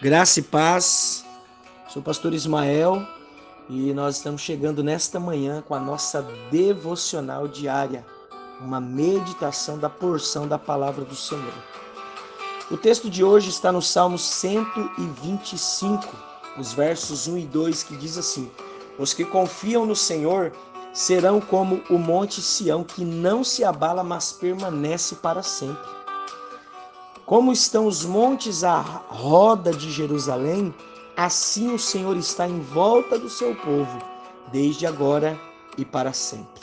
Graça e paz. Sou o pastor Ismael e nós estamos chegando nesta manhã com a nossa devocional diária, uma meditação da porção da palavra do Senhor. O texto de hoje está no Salmo 125, os versos 1 e 2, que diz assim: Os que confiam no Senhor serão como o monte Sião, que não se abala, mas permanece para sempre. Como estão os montes à roda de Jerusalém, assim o Senhor está em volta do seu povo, desde agora e para sempre.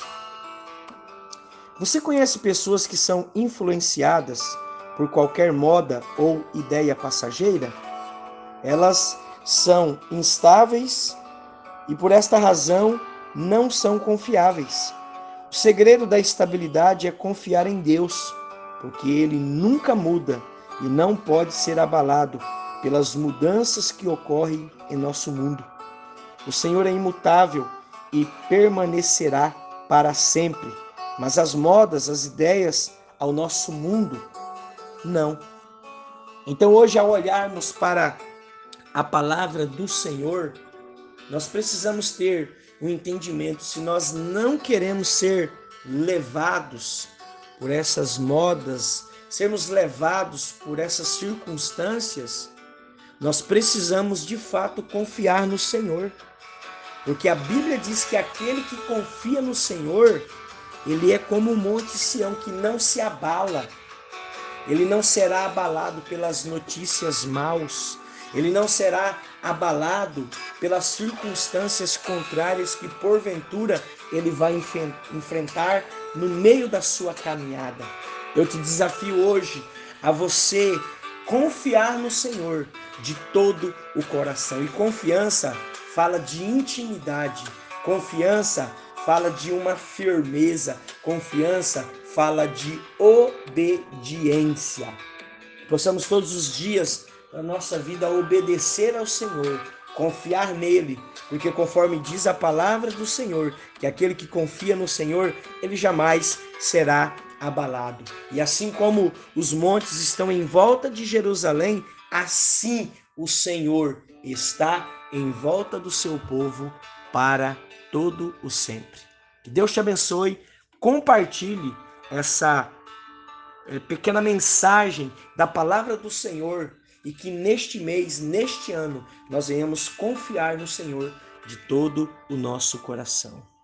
Você conhece pessoas que são influenciadas por qualquer moda ou ideia passageira? Elas são instáveis e por esta razão não são confiáveis. O segredo da estabilidade é confiar em Deus, porque ele nunca muda e não pode ser abalado pelas mudanças que ocorrem em nosso mundo. O Senhor é imutável e permanecerá para sempre, mas as modas, as ideias ao nosso mundo, não. Então, hoje, ao olharmos para a palavra do Senhor, nós precisamos ter o um entendimento se nós não queremos ser levados por essas modas, sermos levados por essas circunstâncias, nós precisamos de fato confiar no Senhor. Porque a Bíblia diz que aquele que confia no Senhor, ele é como o monte Sião que não se abala. Ele não será abalado pelas notícias maus. Ele não será abalado pelas circunstâncias contrárias que porventura ele vai enfrentar no meio da sua caminhada. Eu te desafio hoje a você confiar no Senhor de todo o coração. E confiança fala de intimidade, confiança fala de uma firmeza, confiança fala de obediência. Possamos todos os dias da nossa vida obedecer ao Senhor, confiar nele, porque conforme diz a palavra do Senhor, que aquele que confia no Senhor, ele jamais será abalado. E assim como os montes estão em volta de Jerusalém, assim o Senhor está em volta do seu povo para todo o sempre. Que Deus te abençoe. Compartilhe essa eh, pequena mensagem da palavra do Senhor e que neste mês, neste ano, nós venhamos confiar no Senhor de todo o nosso coração.